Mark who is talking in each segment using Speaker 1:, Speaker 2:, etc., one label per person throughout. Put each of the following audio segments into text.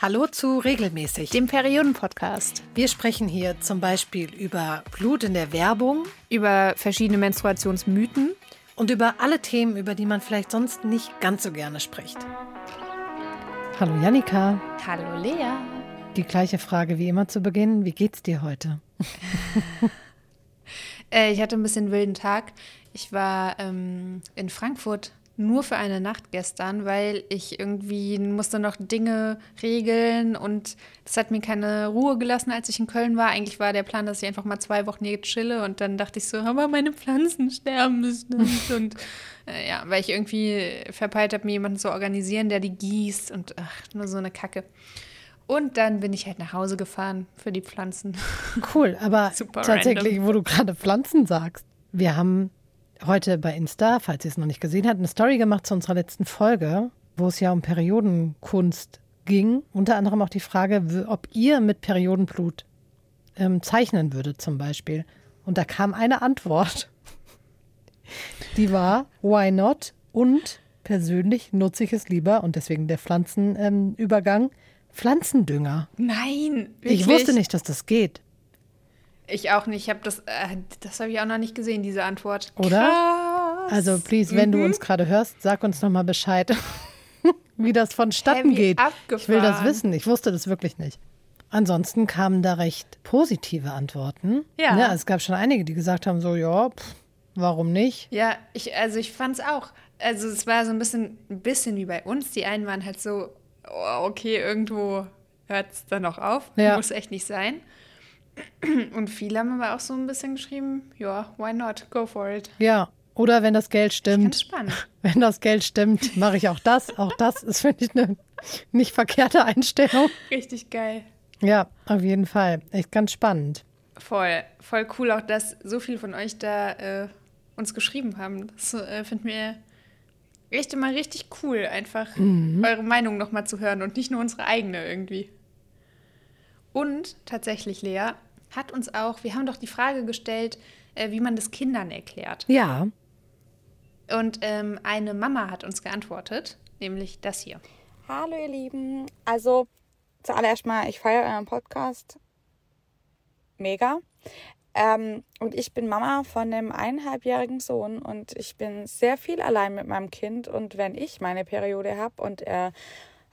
Speaker 1: Hallo zu Regelmäßig,
Speaker 2: dem Perioden-Podcast.
Speaker 1: Wir sprechen hier zum Beispiel über Blut in der Werbung,
Speaker 2: über verschiedene Menstruationsmythen
Speaker 1: und über alle Themen, über die man vielleicht sonst nicht ganz so gerne spricht. Hallo Janika.
Speaker 2: Hallo Lea.
Speaker 1: Die gleiche Frage wie immer zu Beginn. Wie geht's dir heute?
Speaker 2: äh, ich hatte ein bisschen wilden Tag. Ich war ähm, in Frankfurt nur für eine Nacht gestern, weil ich irgendwie musste noch Dinge regeln und das hat mir keine Ruhe gelassen, als ich in Köln war. Eigentlich war der Plan, dass ich einfach mal zwei Wochen hier chille und dann dachte ich so, aber meine Pflanzen sterben müssen und äh, ja, weil ich irgendwie verpeilt habe, mir jemanden zu organisieren, der die gießt und ach, nur so eine Kacke. Und dann bin ich halt nach Hause gefahren für die Pflanzen.
Speaker 1: Cool, aber tatsächlich, random. wo du gerade Pflanzen sagst, wir haben heute bei Insta, falls ihr es noch nicht gesehen habt, eine Story gemacht zu unserer letzten Folge, wo es ja um Periodenkunst ging. Unter anderem auch die Frage, ob ihr mit Periodenblut ähm, zeichnen würdet zum Beispiel. Und da kam eine Antwort. Die war, why not? Und persönlich nutze ich es lieber und deswegen der Pflanzenübergang, ähm, Pflanzendünger.
Speaker 2: Nein,
Speaker 1: wirklich? Ich wusste nicht, dass das geht.
Speaker 2: Ich auch nicht. Ich habe das, äh, das habe ich auch noch nicht gesehen, diese Antwort.
Speaker 1: Oder? Krass. Also, please, wenn mhm. du uns gerade hörst, sag uns nochmal Bescheid, wie das vonstatten Heavy geht. Abgefahren. Ich will das wissen. Ich wusste das wirklich nicht. Ansonsten kamen da recht positive Antworten. Ja. ja es gab schon einige, die gesagt haben: so, ja, pff, warum nicht?
Speaker 2: Ja, ich, also ich fand es auch. Also, es war so ein bisschen, ein bisschen wie bei uns. Die einen waren halt so, oh, okay, irgendwo hört es dann auch auf. Ja. Muss echt nicht sein. Und viele haben aber auch so ein bisschen geschrieben, ja, why not? Go for it.
Speaker 1: Ja, oder wenn das Geld stimmt.
Speaker 2: spannend.
Speaker 1: Wenn das Geld stimmt, mache ich auch das. Auch das ist, finde ich, eine nicht verkehrte Einstellung.
Speaker 2: Richtig geil.
Speaker 1: Ja, auf jeden Fall. Echt ganz spannend.
Speaker 2: Voll, voll cool auch, dass so viele von euch da äh, uns geschrieben haben. Das äh, finden wir echt immer richtig cool, einfach mhm. eure Meinung nochmal zu hören und nicht nur unsere eigene irgendwie. Und tatsächlich, Lea, hat uns auch, wir haben doch die Frage gestellt, äh, wie man das Kindern erklärt.
Speaker 1: Ja.
Speaker 2: Und ähm, eine Mama hat uns geantwortet, nämlich das hier.
Speaker 3: Hallo ihr Lieben. Also zuallererst mal, ich feiere euren Podcast. Mega. Ähm, und ich bin Mama von einem eineinhalbjährigen Sohn und ich bin sehr viel allein mit meinem Kind. Und wenn ich meine Periode habe und er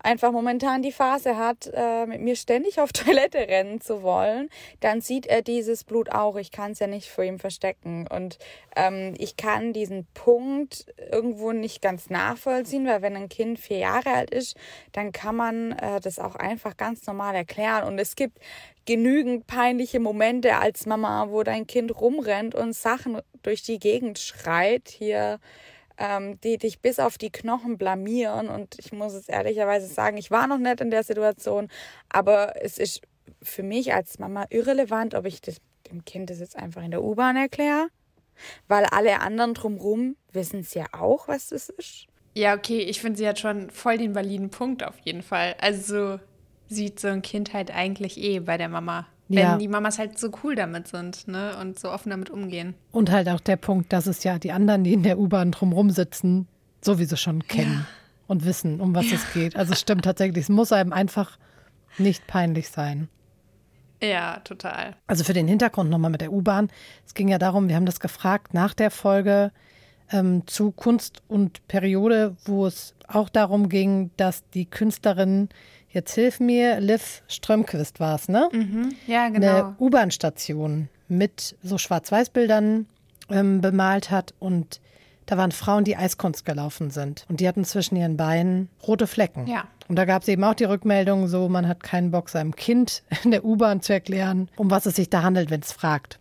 Speaker 3: einfach momentan die Phase hat, äh, mit mir ständig auf Toilette rennen zu wollen, dann sieht er dieses Blut auch. Ich kann es ja nicht vor ihm verstecken. Und ähm, ich kann diesen Punkt irgendwo nicht ganz nachvollziehen, weil wenn ein Kind vier Jahre alt ist, dann kann man äh, das auch einfach ganz normal erklären. Und es gibt genügend peinliche Momente als Mama, wo dein Kind rumrennt und Sachen durch die Gegend schreit. Hier ähm, die dich bis auf die Knochen blamieren. Und ich muss es ehrlicherweise sagen, ich war noch nicht in der Situation, aber es ist für mich als Mama irrelevant, ob ich das, dem Kind das jetzt einfach in der U-Bahn erkläre, weil alle anderen drumherum wissen es ja auch, was das ist.
Speaker 2: Ja, okay, ich finde, sie hat schon voll den validen Punkt auf jeden Fall. Also sieht so ein Kind halt eigentlich eh bei der Mama wenn ja. die Mamas halt so cool damit sind ne? und so offen damit umgehen.
Speaker 1: Und halt auch der Punkt, dass es ja die anderen, die in der U-Bahn drumherum sitzen, sowieso schon kennen ja. und wissen, um was ja. es geht. Also es stimmt tatsächlich, es muss einem einfach nicht peinlich sein.
Speaker 2: Ja, total.
Speaker 1: Also für den Hintergrund nochmal mit der U-Bahn. Es ging ja darum, wir haben das gefragt nach der Folge ähm, zu Kunst und Periode, wo es auch darum ging, dass die Künstlerin Jetzt hilf mir, Liv Strömquist war es, ne?
Speaker 2: Mhm. Ja, genau.
Speaker 1: Eine U-Bahn-Station mit so Schwarz-Weiß-Bildern ähm, bemalt hat und da waren Frauen, die Eiskunst gelaufen sind und die hatten zwischen ihren Beinen rote Flecken.
Speaker 2: Ja.
Speaker 1: Und da gab es eben auch die Rückmeldung, so man hat keinen Bock, seinem Kind in der U-Bahn zu erklären, um was es sich da handelt, wenn es fragt.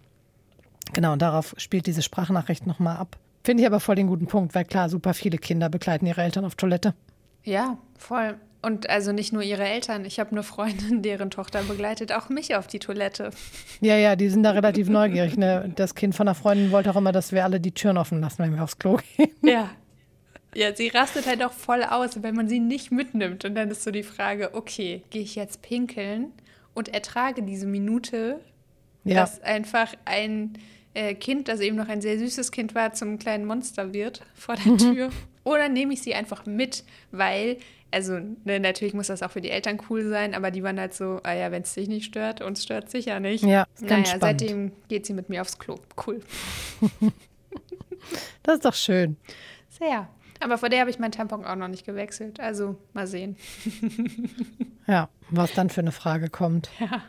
Speaker 1: Genau, und darauf spielt diese Sprachnachricht nochmal ab. Finde ich aber voll den guten Punkt, weil klar, super viele Kinder begleiten ihre Eltern auf Toilette.
Speaker 2: Ja, voll. Und also nicht nur ihre Eltern. Ich habe eine Freundin, deren Tochter begleitet auch mich auf die Toilette.
Speaker 1: Ja, ja, die sind da relativ neugierig. Ne? Das Kind von einer Freundin wollte auch immer, dass wir alle die Türen offen lassen, wenn wir aufs Klo gehen.
Speaker 2: Ja. Ja, sie rastet halt auch voll aus, wenn man sie nicht mitnimmt. Und dann ist so die Frage, okay, gehe ich jetzt pinkeln und ertrage diese Minute, ja. dass einfach ein äh, Kind, das eben noch ein sehr süßes Kind war, zum kleinen Monster wird vor der mhm. Tür. Oder nehme ich sie einfach mit, weil, also ne, natürlich muss das auch für die Eltern cool sein, aber die waren halt so, ah ja, wenn es dich nicht stört, uns stört es sicher nicht.
Speaker 1: Ja, ganz naja, spannend.
Speaker 2: seitdem geht sie mit mir aufs Klo. Cool.
Speaker 1: das ist doch schön.
Speaker 2: Sehr. Aber vor der habe ich meinen Tampon auch noch nicht gewechselt. Also mal sehen.
Speaker 1: ja, was dann für eine Frage kommt.
Speaker 2: Ja.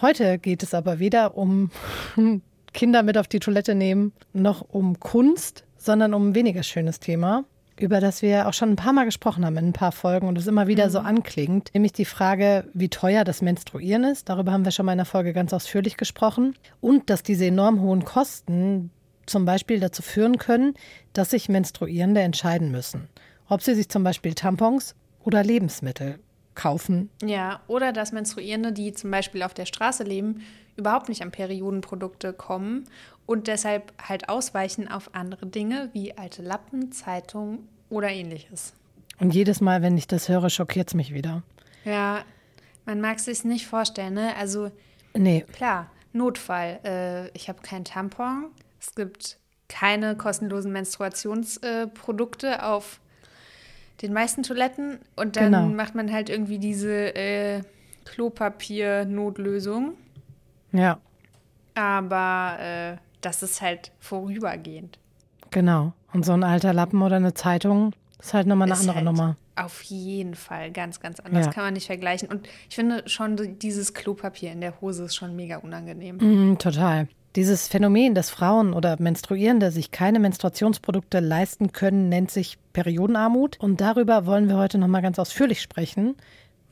Speaker 1: Heute geht es aber weder um Kinder mit auf die Toilette nehmen, noch um Kunst, sondern um ein weniger schönes Thema, über das wir auch schon ein paar Mal gesprochen haben in ein paar Folgen und es immer wieder mhm. so anklingt, nämlich die Frage, wie teuer das Menstruieren ist. Darüber haben wir schon mal in der Folge ganz ausführlich gesprochen. Und dass diese enorm hohen Kosten zum Beispiel dazu führen können, dass sich Menstruierende entscheiden müssen, ob sie sich zum Beispiel Tampons oder Lebensmittel kaufen.
Speaker 2: Ja, oder dass Menstruierende, die zum Beispiel auf der Straße leben, überhaupt nicht an Periodenprodukte kommen und deshalb halt ausweichen auf andere Dinge wie alte Lappen, Zeitungen oder ähnliches.
Speaker 1: Und jedes Mal, wenn ich das höre, schockiert es mich wieder.
Speaker 2: Ja, man mag es sich nicht vorstellen, ne? Also,
Speaker 1: nee.
Speaker 2: klar, Notfall. Äh, ich habe keinen Tampon. Es gibt keine kostenlosen Menstruationsprodukte äh, auf den meisten Toiletten. Und dann genau. macht man halt irgendwie diese äh, Klopapier-Notlösung.
Speaker 1: Ja.
Speaker 2: Aber äh, das ist halt vorübergehend.
Speaker 1: Genau. Und so ein alter Lappen oder eine Zeitung ist halt nochmal eine ist andere halt Nummer.
Speaker 2: Auf jeden Fall ganz, ganz anders. Ja. Kann man nicht vergleichen. Und ich finde schon, dieses Klopapier in der Hose ist schon mega unangenehm.
Speaker 1: Mm, total. Dieses Phänomen, dass Frauen oder Menstruierende sich keine Menstruationsprodukte leisten können, nennt sich Periodenarmut. Und darüber wollen wir heute nochmal ganz ausführlich sprechen,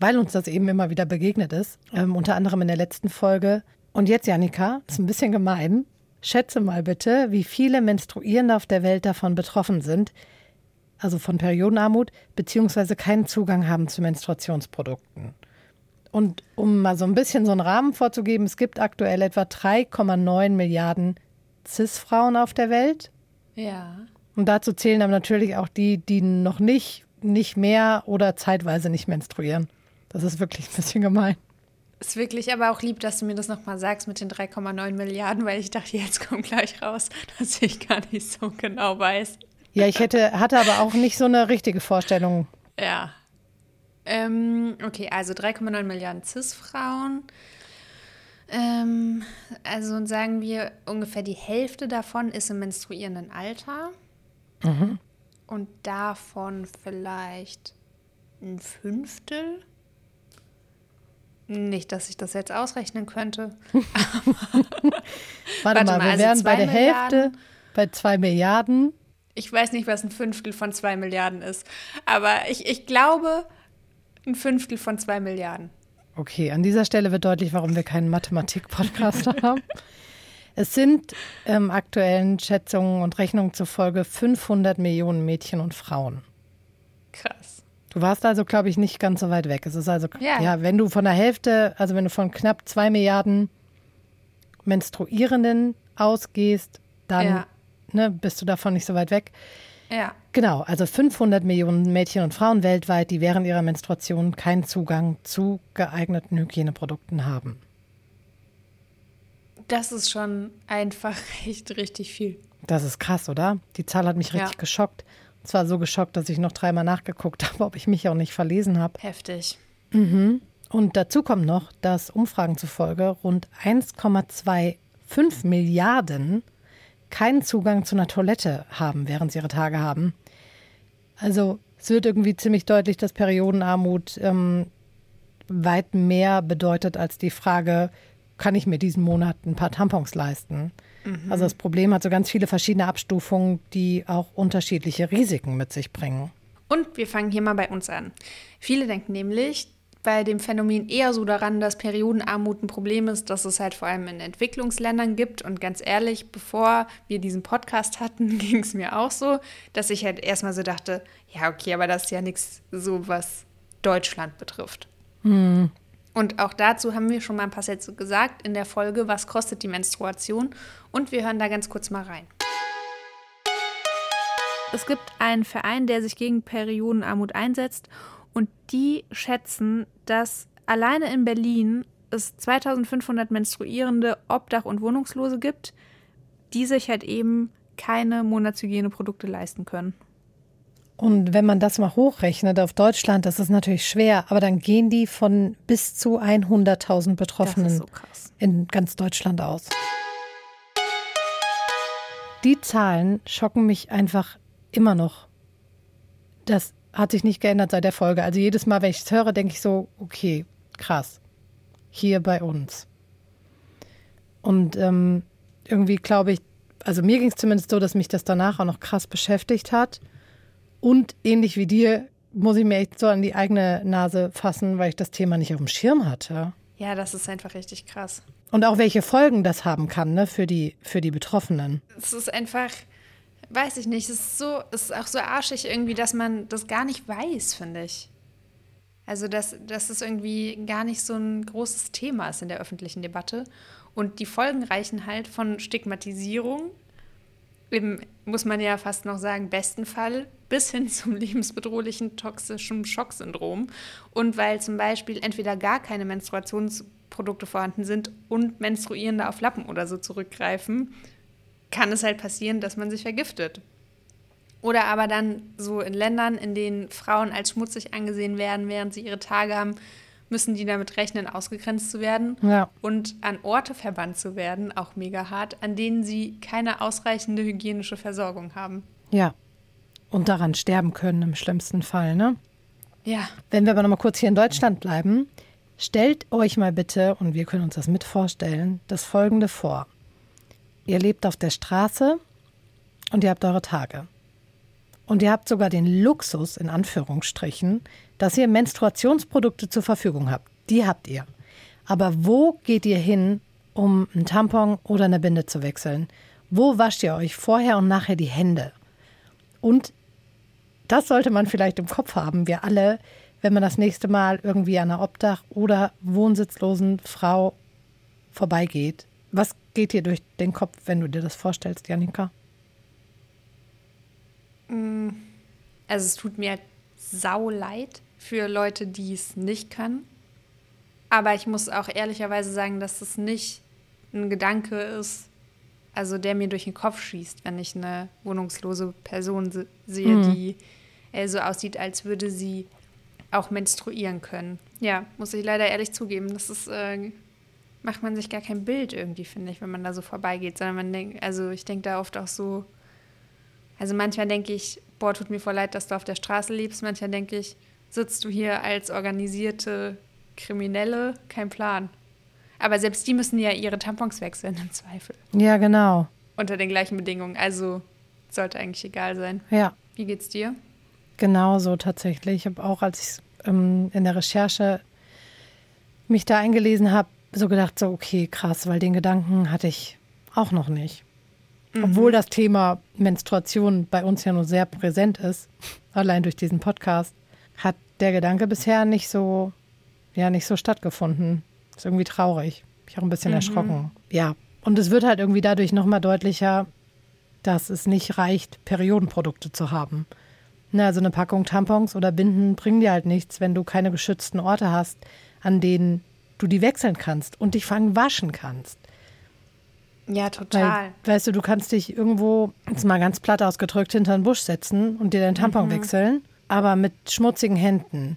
Speaker 1: weil uns das eben immer wieder begegnet ist. Ähm, unter anderem in der letzten Folge. Und jetzt, Janika, ist ein bisschen gemein. Schätze mal bitte, wie viele Menstruierende auf der Welt davon betroffen sind, also von Periodenarmut, beziehungsweise keinen Zugang haben zu Menstruationsprodukten. Und um mal so ein bisschen so einen Rahmen vorzugeben, es gibt aktuell etwa 3,9 Milliarden CIS-Frauen auf der Welt.
Speaker 2: Ja.
Speaker 1: Und dazu zählen dann natürlich auch die, die noch nicht, nicht mehr oder zeitweise nicht menstruieren. Das ist wirklich ein bisschen gemein.
Speaker 2: Ist wirklich aber auch lieb, dass du mir das nochmal sagst mit den 3,9 Milliarden, weil ich dachte, jetzt kommt gleich raus, dass ich gar nicht so genau weiß.
Speaker 1: Ja, ich hätte, hatte aber auch nicht so eine richtige Vorstellung.
Speaker 2: Ja, ähm, okay, also 3,9 Milliarden CIS-Frauen. Ähm, also sagen wir, ungefähr die Hälfte davon ist im menstruierenden Alter.
Speaker 1: Mhm.
Speaker 2: Und davon vielleicht ein Fünftel. Nicht, dass ich das jetzt ausrechnen könnte.
Speaker 1: Warte, Warte, mal, wir also wären bei der Milliarden. Hälfte bei zwei Milliarden.
Speaker 2: Ich weiß nicht, was ein Fünftel von zwei Milliarden ist. Aber ich, ich glaube, ein Fünftel von zwei Milliarden.
Speaker 1: Okay, an dieser Stelle wird deutlich, warum wir keinen Mathematik-Podcast haben. Es sind ähm, aktuellen Schätzungen und Rechnungen zufolge 500 Millionen Mädchen und Frauen.
Speaker 2: Krass.
Speaker 1: Du warst also, glaube ich, nicht ganz so weit weg. Es ist also, ja. ja, wenn du von der Hälfte, also wenn du von knapp zwei Milliarden Menstruierenden ausgehst, dann ja. ne, bist du davon nicht so weit weg.
Speaker 2: Ja.
Speaker 1: Genau, also 500 Millionen Mädchen und Frauen weltweit, die während ihrer Menstruation keinen Zugang zu geeigneten Hygieneprodukten haben.
Speaker 2: Das ist schon einfach echt richtig viel.
Speaker 1: Das ist krass, oder? Die Zahl hat mich richtig ja. geschockt. Zwar so geschockt, dass ich noch dreimal nachgeguckt habe, ob ich mich auch nicht verlesen habe.
Speaker 2: Heftig.
Speaker 1: Mhm. Und dazu kommt noch, dass Umfragen zufolge rund 1,25 Milliarden keinen Zugang zu einer Toilette haben, während sie ihre Tage haben. Also es wird irgendwie ziemlich deutlich, dass Periodenarmut ähm, weit mehr bedeutet als die Frage, kann ich mir diesen Monat ein paar Tampons leisten? Mhm. Also das Problem hat so ganz viele verschiedene Abstufungen, die auch unterschiedliche Risiken mit sich bringen.
Speaker 2: Und wir fangen hier mal bei uns an. Viele denken nämlich, bei dem Phänomen eher so daran, dass Periodenarmut ein Problem ist, dass es halt vor allem in Entwicklungsländern gibt. Und ganz ehrlich, bevor wir diesen Podcast hatten, ging es mir auch so, dass ich halt erstmal so dachte, ja, okay, aber das ist ja nichts so, was Deutschland betrifft.
Speaker 1: Hm.
Speaker 2: Und auch dazu haben wir schon mal ein paar Sätze gesagt in der Folge, was kostet die Menstruation? Und wir hören da ganz kurz mal rein. Es gibt einen Verein, der sich gegen Periodenarmut einsetzt und die schätzen, dass alleine in Berlin es 2500 menstruierende Obdach- und Wohnungslose gibt, die sich halt eben keine Monatshygieneprodukte leisten können.
Speaker 1: Und wenn man das mal hochrechnet auf Deutschland, das ist natürlich schwer, aber dann gehen die von bis zu 100.000 Betroffenen so in ganz Deutschland aus. Die Zahlen schocken mich einfach immer noch. Das hat sich nicht geändert seit der Folge. Also jedes Mal, wenn ich es höre, denke ich so, okay, krass. Hier bei uns. Und ähm, irgendwie glaube ich, also mir ging es zumindest so, dass mich das danach auch noch krass beschäftigt hat. Und ähnlich wie dir muss ich mir echt so an die eigene Nase fassen, weil ich das Thema nicht auf dem Schirm hatte.
Speaker 2: Ja, das ist einfach richtig krass.
Speaker 1: Und auch welche Folgen das haben kann, ne, für die, für die Betroffenen.
Speaker 2: Es ist einfach, weiß ich nicht, es ist so, es ist auch so arschig irgendwie, dass man das gar nicht weiß, finde ich. Also, dass, dass es irgendwie gar nicht so ein großes Thema ist in der öffentlichen Debatte. Und die Folgen reichen halt von Stigmatisierung, im, muss man ja fast noch sagen, besten Fall, bis hin zum lebensbedrohlichen toxischen Schocksyndrom. Und weil zum Beispiel entweder gar keine Menstruationsprodukte vorhanden sind und Menstruierende auf Lappen oder so zurückgreifen, kann es halt passieren, dass man sich vergiftet. Oder aber dann so in Ländern, in denen Frauen als schmutzig angesehen werden, während sie ihre Tage haben, müssen die damit rechnen, ausgegrenzt zu werden ja. und an Orte verbannt zu werden, auch mega hart, an denen sie keine ausreichende hygienische Versorgung haben.
Speaker 1: Ja. Und daran sterben können im schlimmsten Fall, ne?
Speaker 2: Ja.
Speaker 1: Wenn wir aber noch mal kurz hier in Deutschland bleiben, stellt euch mal bitte, und wir können uns das mit vorstellen, das folgende vor. Ihr lebt auf der Straße und ihr habt eure Tage. Und ihr habt sogar den Luxus, in Anführungsstrichen, dass ihr Menstruationsprodukte zur Verfügung habt. Die habt ihr. Aber wo geht ihr hin, um einen Tampon oder eine Binde zu wechseln? Wo wascht ihr euch vorher und nachher die Hände? Und das sollte man vielleicht im Kopf haben, wir alle, wenn man das nächste Mal irgendwie an einer Obdach- oder wohnsitzlosen Frau vorbeigeht. Was geht dir durch den Kopf, wenn du dir das vorstellst, Janika?
Speaker 2: Mm, also es tut mir sau leid, für Leute, die es nicht können. Aber ich muss auch ehrlicherweise sagen, dass es nicht ein Gedanke ist, also der mir durch den Kopf schießt, wenn ich eine wohnungslose Person sehe, mhm. die äh, so aussieht, als würde sie auch menstruieren können. Ja, muss ich leider ehrlich zugeben. Das ist, äh, macht man sich gar kein Bild irgendwie, finde ich, wenn man da so vorbeigeht, sondern man denkt, also ich denke da oft auch so, also manchmal denke ich, boah, tut mir voll leid, dass du auf der Straße lebst. Manchmal denke ich, sitzt du hier als organisierte Kriminelle, kein Plan. Aber selbst die müssen ja ihre Tampons wechseln im Zweifel.
Speaker 1: Ja, genau.
Speaker 2: Unter den gleichen Bedingungen. Also sollte eigentlich egal sein.
Speaker 1: Ja.
Speaker 2: Wie geht's dir?
Speaker 1: Genauso tatsächlich. Ich habe auch, als ich ähm, in der Recherche mich da eingelesen habe, so gedacht, so okay, krass, weil den Gedanken hatte ich auch noch nicht. Mhm. Obwohl das Thema Menstruation bei uns ja nur sehr präsent ist, allein durch diesen Podcast hat der Gedanke bisher nicht so, ja, nicht so stattgefunden. Ist irgendwie traurig. Ich auch ein bisschen mhm. erschrocken. Ja. Und es wird halt irgendwie dadurch nochmal deutlicher, dass es nicht reicht, Periodenprodukte zu haben. Ne, also eine Packung Tampons oder Binden bringen dir halt nichts, wenn du keine geschützten Orte hast, an denen du die wechseln kannst und dich vor allem waschen kannst.
Speaker 2: Ja, total.
Speaker 1: Weil, weißt du, du kannst dich irgendwo, jetzt mal ganz platt ausgedrückt, hinter einen Busch setzen und dir deinen Tampon mhm. wechseln aber mit schmutzigen Händen,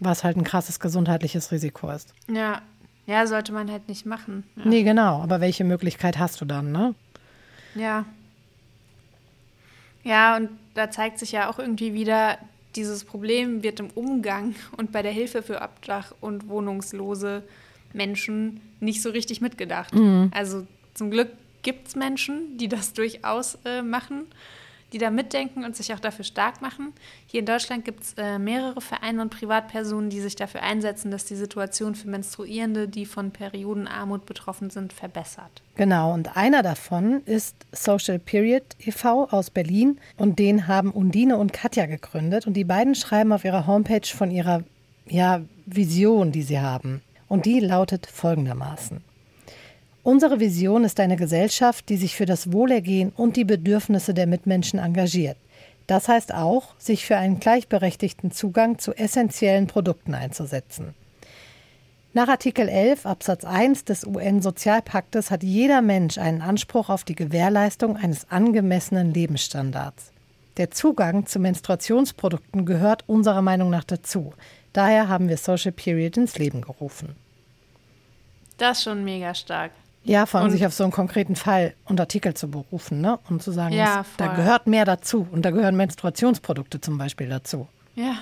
Speaker 1: was halt ein krasses gesundheitliches Risiko ist.
Speaker 2: Ja, ja, sollte man halt nicht machen. Ja.
Speaker 1: Nee, genau, aber welche Möglichkeit hast du dann, ne?
Speaker 2: Ja. Ja, und da zeigt sich ja auch irgendwie wieder, dieses Problem wird im Umgang und bei der Hilfe für Obdach- und wohnungslose Menschen nicht so richtig mitgedacht. Mhm. Also zum Glück gibt es Menschen, die das durchaus äh, machen die da mitdenken und sich auch dafür stark machen. Hier in Deutschland gibt es äh, mehrere Vereine und Privatpersonen, die sich dafür einsetzen, dass die Situation für Menstruierende, die von Periodenarmut betroffen sind, verbessert.
Speaker 1: Genau, und einer davon ist Social Period e.V. aus Berlin und den haben Undine und Katja gegründet und die beiden schreiben auf ihrer Homepage von ihrer ja, Vision, die sie haben. Und die lautet folgendermaßen. Unsere Vision ist eine Gesellschaft, die sich für das Wohlergehen und die Bedürfnisse der Mitmenschen engagiert. Das heißt auch, sich für einen gleichberechtigten Zugang zu essentiellen Produkten einzusetzen. Nach Artikel 11 Absatz 1 des UN-Sozialpaktes hat jeder Mensch einen Anspruch auf die Gewährleistung eines angemessenen Lebensstandards. Der Zugang zu Menstruationsprodukten gehört unserer Meinung nach dazu. Daher haben wir Social Period ins Leben gerufen.
Speaker 2: Das ist schon mega stark.
Speaker 1: Ja, vor allem und sich auf so einen konkreten Fall und Artikel zu berufen, ne? Und zu sagen, ja, da gehört mehr dazu. Und da gehören Menstruationsprodukte zum Beispiel dazu.
Speaker 2: Ja.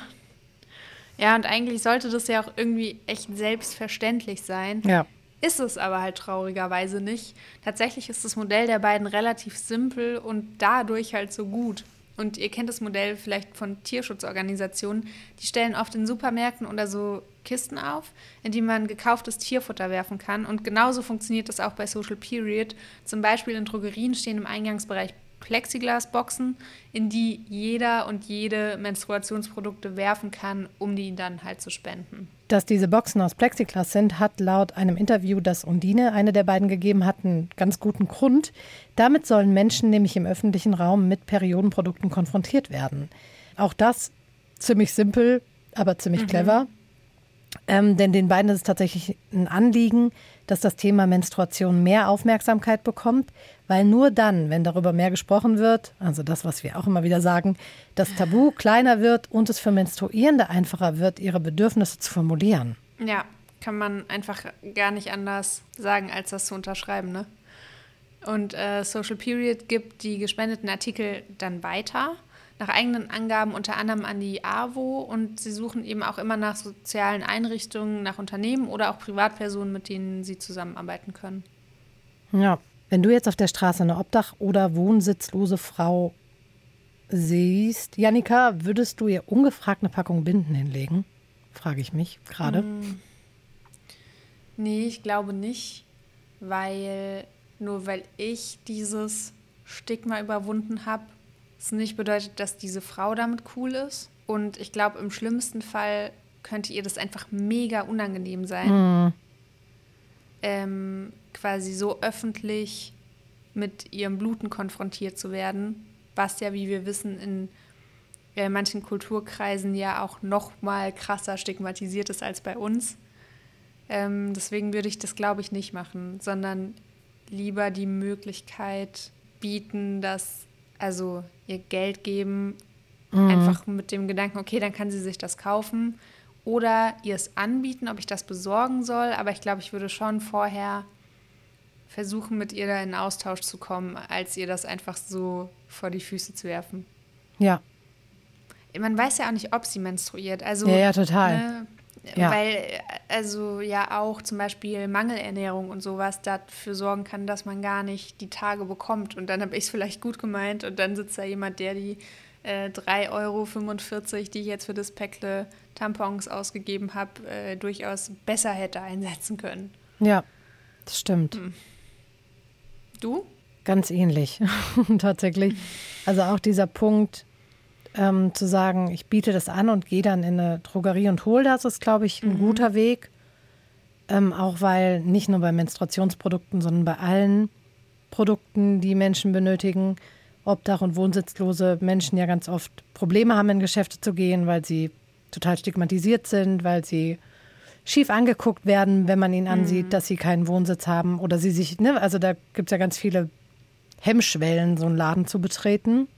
Speaker 2: Ja, und eigentlich sollte das ja auch irgendwie echt selbstverständlich sein.
Speaker 1: Ja.
Speaker 2: Ist es aber halt traurigerweise nicht. Tatsächlich ist das Modell der beiden relativ simpel und dadurch halt so gut. Und ihr kennt das Modell vielleicht von Tierschutzorganisationen. Die stellen oft in Supermärkten oder so Kisten auf, in die man gekauftes Tierfutter werfen kann. Und genauso funktioniert das auch bei Social Period. Zum Beispiel in Drogerien stehen im Eingangsbereich Plexiglasboxen, in die jeder und jede Menstruationsprodukte werfen kann, um die dann halt zu spenden.
Speaker 1: Dass diese Boxen aus Plexiglas sind, hat laut einem Interview, das Undine, eine der beiden gegeben hat, einen ganz guten Grund. Damit sollen Menschen nämlich im öffentlichen Raum mit Periodenprodukten konfrontiert werden. Auch das ziemlich simpel, aber ziemlich mhm. clever. Ähm, denn den beiden ist es tatsächlich ein Anliegen, dass das Thema Menstruation mehr Aufmerksamkeit bekommt, weil nur dann, wenn darüber mehr gesprochen wird, also das, was wir auch immer wieder sagen, das Tabu kleiner wird und es für Menstruierende einfacher wird, ihre Bedürfnisse zu formulieren.
Speaker 2: Ja, kann man einfach gar nicht anders sagen, als das zu unterschreiben. Ne? Und äh, Social Period gibt die gespendeten Artikel dann weiter nach eigenen Angaben unter anderem an die AWO und sie suchen eben auch immer nach sozialen Einrichtungen, nach Unternehmen oder auch Privatpersonen, mit denen sie zusammenarbeiten können.
Speaker 1: Ja, wenn du jetzt auf der Straße eine Obdach- oder wohnsitzlose Frau siehst, Janika, würdest du ihr ungefragt eine Packung Binden hinlegen? Frage ich mich gerade. Hm.
Speaker 2: Nee, ich glaube nicht, weil nur weil ich dieses Stigma überwunden habe, es nicht bedeutet, dass diese Frau damit cool ist. Und ich glaube, im schlimmsten Fall könnte ihr das einfach mega unangenehm sein. Mhm. Ähm, quasi so öffentlich mit ihrem Bluten konfrontiert zu werden, was ja, wie wir wissen, in äh, manchen Kulturkreisen ja auch noch mal krasser stigmatisiert ist als bei uns. Ähm, deswegen würde ich das, glaube ich, nicht machen, sondern lieber die Möglichkeit bieten, dass also ihr Geld geben, mhm. einfach mit dem Gedanken, okay, dann kann sie sich das kaufen. Oder ihr es anbieten, ob ich das besorgen soll. Aber ich glaube, ich würde schon vorher versuchen, mit ihr da in Austausch zu kommen, als ihr das einfach so vor die Füße zu werfen.
Speaker 1: Ja.
Speaker 2: Man weiß ja auch nicht, ob sie menstruiert. Also,
Speaker 1: ja, ja, total. Ne,
Speaker 2: ja. Weil, also ja auch zum Beispiel Mangelernährung und sowas dafür sorgen kann, dass man gar nicht die Tage bekommt. Und dann habe ich es vielleicht gut gemeint und dann sitzt da jemand, der die äh, 3,45 Euro, die ich jetzt für das Päckle Tampons ausgegeben habe, äh, durchaus besser hätte einsetzen können.
Speaker 1: Ja, das stimmt. Hm.
Speaker 2: Du?
Speaker 1: Ganz ähnlich, tatsächlich. Also auch dieser Punkt, ähm, zu sagen, ich biete das an und gehe dann in eine Drogerie und hole das, ist, glaube ich, ein mhm. guter Weg. Ähm, auch weil nicht nur bei Menstruationsprodukten, sondern bei allen Produkten, die Menschen benötigen, Obdach- und Wohnsitzlose Menschen ja ganz oft Probleme haben, in Geschäfte zu gehen, weil sie total stigmatisiert sind, weil sie schief angeguckt werden, wenn man ihnen ansieht, mhm. dass sie keinen Wohnsitz haben oder sie sich, ne, also da gibt es ja ganz viele Hemmschwellen, so einen Laden zu betreten.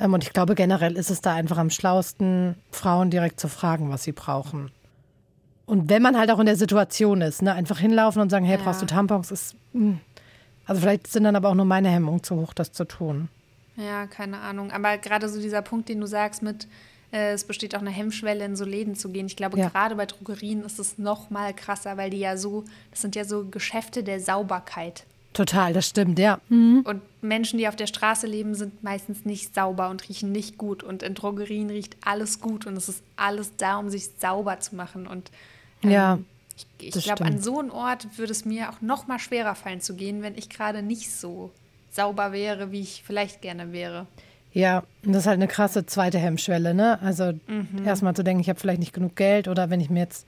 Speaker 1: Ähm, und ich glaube, generell ist es da einfach am schlausten, Frauen direkt zu fragen, was sie brauchen. Und wenn man halt auch in der Situation ist, ne, einfach hinlaufen und sagen, hey, ja. brauchst du Tampons, ist. Hm. Also vielleicht sind dann aber auch nur meine Hemmungen zu hoch, das zu tun.
Speaker 2: Ja, keine Ahnung. Aber gerade so dieser Punkt, den du sagst mit, äh, es besteht auch eine Hemmschwelle, in so Läden zu gehen. Ich glaube, ja. gerade bei Drogerien ist es noch mal krasser, weil die ja so, das sind ja so Geschäfte der Sauberkeit.
Speaker 1: Total, das stimmt, ja. Mhm.
Speaker 2: Und Menschen, die auf der Straße leben, sind meistens nicht sauber und riechen nicht gut. Und in Drogerien riecht alles gut und es ist alles da, um sich sauber zu machen. Und
Speaker 1: ähm, ja,
Speaker 2: ich, ich glaube, an so einen Ort würde es mir auch noch mal schwerer fallen zu gehen, wenn ich gerade nicht so sauber wäre, wie ich vielleicht gerne wäre.
Speaker 1: Ja, das ist halt eine krasse zweite Hemmschwelle, ne? Also mhm. erstmal zu denken, ich habe vielleicht nicht genug Geld oder wenn ich mir jetzt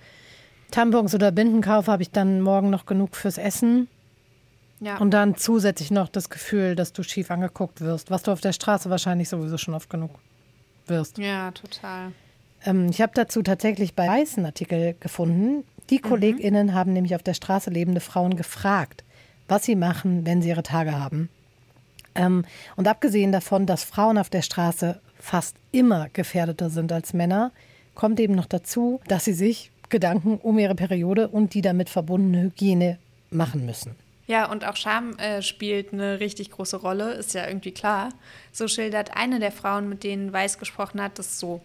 Speaker 1: Tampons oder Binden kaufe, habe ich dann morgen noch genug fürs Essen. Ja. Und dann zusätzlich noch das Gefühl, dass du schief angeguckt wirst, was du auf der Straße wahrscheinlich sowieso schon oft genug wirst.
Speaker 2: Ja, total.
Speaker 1: Ähm, ich habe dazu tatsächlich bei Weißen Artikel gefunden. Die mhm. KollegInnen haben nämlich auf der Straße lebende Frauen gefragt, was sie machen, wenn sie ihre Tage haben. Ähm, und abgesehen davon, dass Frauen auf der Straße fast immer gefährdeter sind als Männer, kommt eben noch dazu, dass sie sich Gedanken um ihre Periode und die damit verbundene Hygiene machen müssen.
Speaker 2: Ja, und auch Scham äh, spielt eine richtig große Rolle, ist ja irgendwie klar. So schildert eine der Frauen, mit denen Weiß gesprochen hat, das so.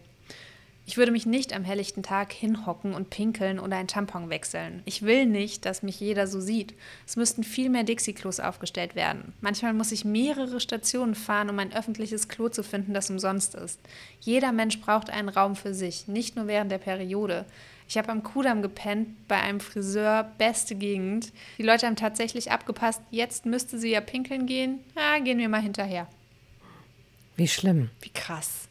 Speaker 2: Ich würde mich nicht am helllichten Tag hinhocken und pinkeln oder ein Tampon wechseln. Ich will nicht, dass mich jeder so sieht. Es müssten viel mehr Dixie-Klos aufgestellt werden. Manchmal muss ich mehrere Stationen fahren, um ein öffentliches Klo zu finden, das umsonst ist. Jeder Mensch braucht einen Raum für sich, nicht nur während der Periode. Ich habe am Kudamm gepennt, bei einem Friseur, beste Gegend. Die Leute haben tatsächlich abgepasst, jetzt müsste sie ja pinkeln gehen. Ja, gehen wir mal hinterher.
Speaker 1: Wie schlimm.
Speaker 2: Wie krass.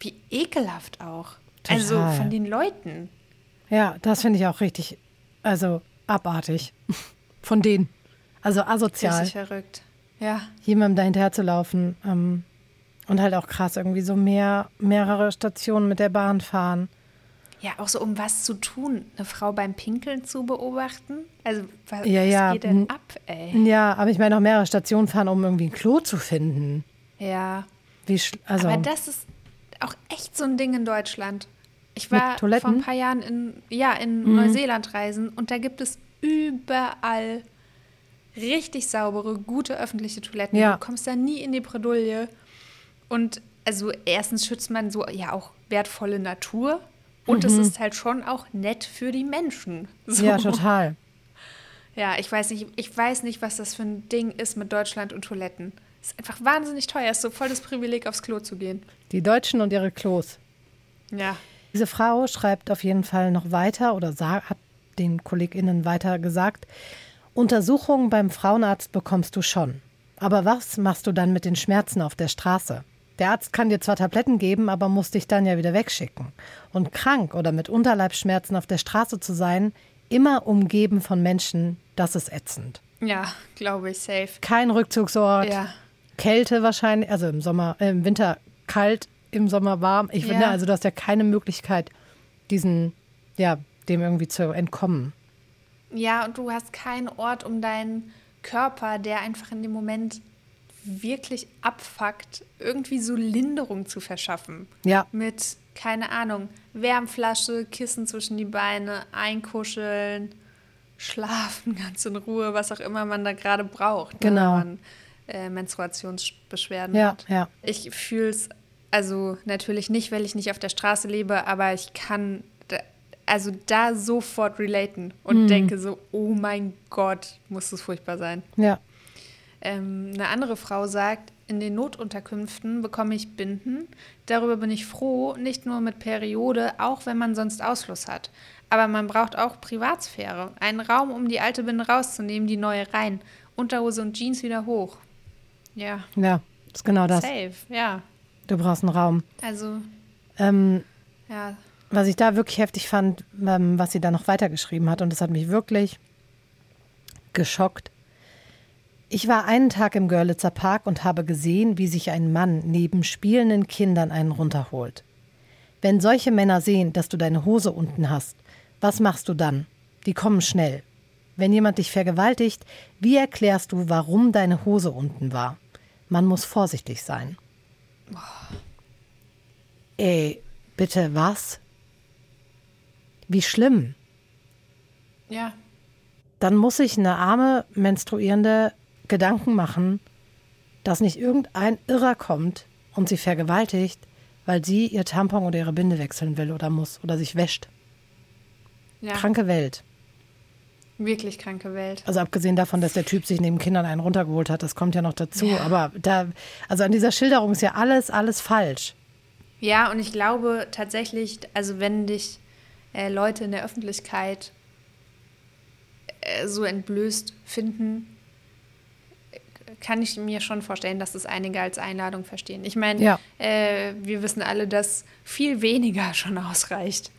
Speaker 2: Wie ekelhaft auch. Total. Also von den Leuten.
Speaker 1: Ja, das finde ich auch richtig, also abartig. Von denen. Also asozial.
Speaker 2: Richtig verrückt. Ja.
Speaker 1: Jemandem dahinter zu laufen. Ähm, und halt auch krass, irgendwie so mehr, mehrere Stationen mit der Bahn fahren.
Speaker 2: Ja, auch so um was zu tun, eine Frau beim Pinkeln zu beobachten. Also was,
Speaker 1: ja, ja.
Speaker 2: was geht denn ab, ey?
Speaker 1: Ja, aber ich meine auch mehrere Stationen fahren, um irgendwie ein Klo zu finden.
Speaker 2: Ja.
Speaker 1: Wie, also,
Speaker 2: aber das ist, auch echt so ein Ding in Deutschland. Ich war vor ein paar Jahren in, ja, in mhm. Neuseeland reisen und da gibt es überall richtig saubere, gute öffentliche Toiletten. Ja. Du kommst da nie in die Bredouille. Und also erstens schützt man so ja auch wertvolle Natur und mhm. es ist halt schon auch nett für die Menschen. So.
Speaker 1: Ja, total.
Speaker 2: Ja, ich weiß nicht, ich weiß nicht, was das für ein Ding ist mit Deutschland und Toiletten. Ist einfach wahnsinnig teuer. Ist so voll das Privileg, aufs Klo zu gehen.
Speaker 1: Die Deutschen und ihre Klos.
Speaker 2: Ja.
Speaker 1: Diese Frau schreibt auf jeden Fall noch weiter oder hat den KollegInnen weiter gesagt: Untersuchungen beim Frauenarzt bekommst du schon. Aber was machst du dann mit den Schmerzen auf der Straße? Der Arzt kann dir zwar Tabletten geben, aber muss dich dann ja wieder wegschicken. Und krank oder mit Unterleibsschmerzen auf der Straße zu sein, immer umgeben von Menschen, das ist ätzend.
Speaker 2: Ja, glaube ich, safe.
Speaker 1: Kein Rückzugsort.
Speaker 2: Ja.
Speaker 1: Kälte wahrscheinlich, also im Sommer, äh, im Winter kalt, im Sommer warm. Ich ja. finde, also du hast ja keine Möglichkeit, diesen, ja, dem irgendwie zu entkommen.
Speaker 2: Ja, und du hast keinen Ort um deinen Körper, der einfach in dem Moment wirklich abfuckt, irgendwie so Linderung zu verschaffen.
Speaker 1: Ja.
Speaker 2: Mit, keine Ahnung, Wärmflasche, Kissen zwischen die Beine, einkuscheln, schlafen ganz in Ruhe, was auch immer man da gerade braucht. Ne,
Speaker 1: genau.
Speaker 2: Ne, äh, Menstruationsbeschwerden
Speaker 1: ja,
Speaker 2: hat.
Speaker 1: Ja.
Speaker 2: Ich fühle es also natürlich nicht, weil ich nicht auf der Straße lebe, aber ich kann also da sofort relaten und mhm. denke so, oh mein Gott, muss das furchtbar sein.
Speaker 1: Ja.
Speaker 2: Ähm, eine andere Frau sagt, in den Notunterkünften bekomme ich Binden. Darüber bin ich froh, nicht nur mit Periode, auch wenn man sonst Ausfluss hat. Aber man braucht auch Privatsphäre. Einen Raum, um die alte Binde rauszunehmen, die neue rein. Unterhose und Jeans wieder hoch. Ja.
Speaker 1: Ja, ist genau das.
Speaker 2: Safe, ja.
Speaker 1: Du brauchst einen Raum.
Speaker 2: Also.
Speaker 1: Ähm,
Speaker 2: ja.
Speaker 1: Was ich da wirklich heftig fand, ähm, was sie da noch weitergeschrieben hat, und das hat mich wirklich geschockt. Ich war einen Tag im Görlitzer Park und habe gesehen, wie sich ein Mann neben spielenden Kindern einen runterholt. Wenn solche Männer sehen, dass du deine Hose unten hast, was machst du dann? Die kommen schnell. Wenn jemand dich vergewaltigt, wie erklärst du, warum deine Hose unten war? Man muss vorsichtig sein. Oh. Ey, bitte was? Wie schlimm.
Speaker 2: Ja.
Speaker 1: Dann muss sich eine arme Menstruierende Gedanken machen, dass nicht irgendein Irrer kommt und sie vergewaltigt, weil sie ihr Tampon oder ihre Binde wechseln will oder muss oder sich wäscht. Ja. Kranke Welt.
Speaker 2: Wirklich kranke Welt.
Speaker 1: Also abgesehen davon, dass der Typ sich neben Kindern einen runtergeholt hat, das kommt ja noch dazu. Ja. Aber da, also an dieser Schilderung ist ja alles, alles falsch.
Speaker 2: Ja, und ich glaube tatsächlich, also wenn dich äh, Leute in der Öffentlichkeit äh, so entblößt finden, kann ich mir schon vorstellen, dass das einige als Einladung verstehen. Ich meine, ja. äh, wir wissen alle, dass viel weniger schon ausreicht.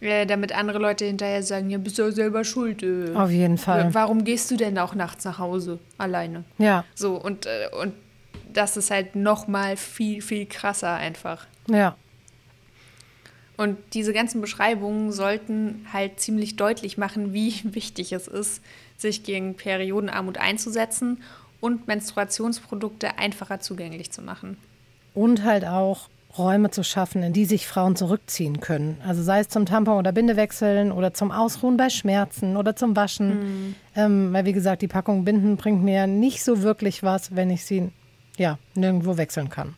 Speaker 2: Äh, damit andere Leute hinterher sagen, ja, bist du ja selber schuld. Äh,
Speaker 1: Auf jeden Fall.
Speaker 2: Warum gehst du denn auch nachts nach Hause alleine?
Speaker 1: Ja.
Speaker 2: So, und, äh, und das ist halt noch mal viel, viel krasser einfach.
Speaker 1: Ja.
Speaker 2: Und diese ganzen Beschreibungen sollten halt ziemlich deutlich machen, wie wichtig es ist, sich gegen Periodenarmut einzusetzen und Menstruationsprodukte einfacher zugänglich zu machen.
Speaker 1: und halt auch Räume zu schaffen, in die sich Frauen zurückziehen können. Also sei es zum Tampon- oder Bindewechseln oder zum Ausruhen bei Schmerzen oder zum Waschen. Mhm. Ähm, weil wie gesagt, die Packung Binden bringt mir nicht so wirklich was, wenn ich sie ja nirgendwo wechseln kann.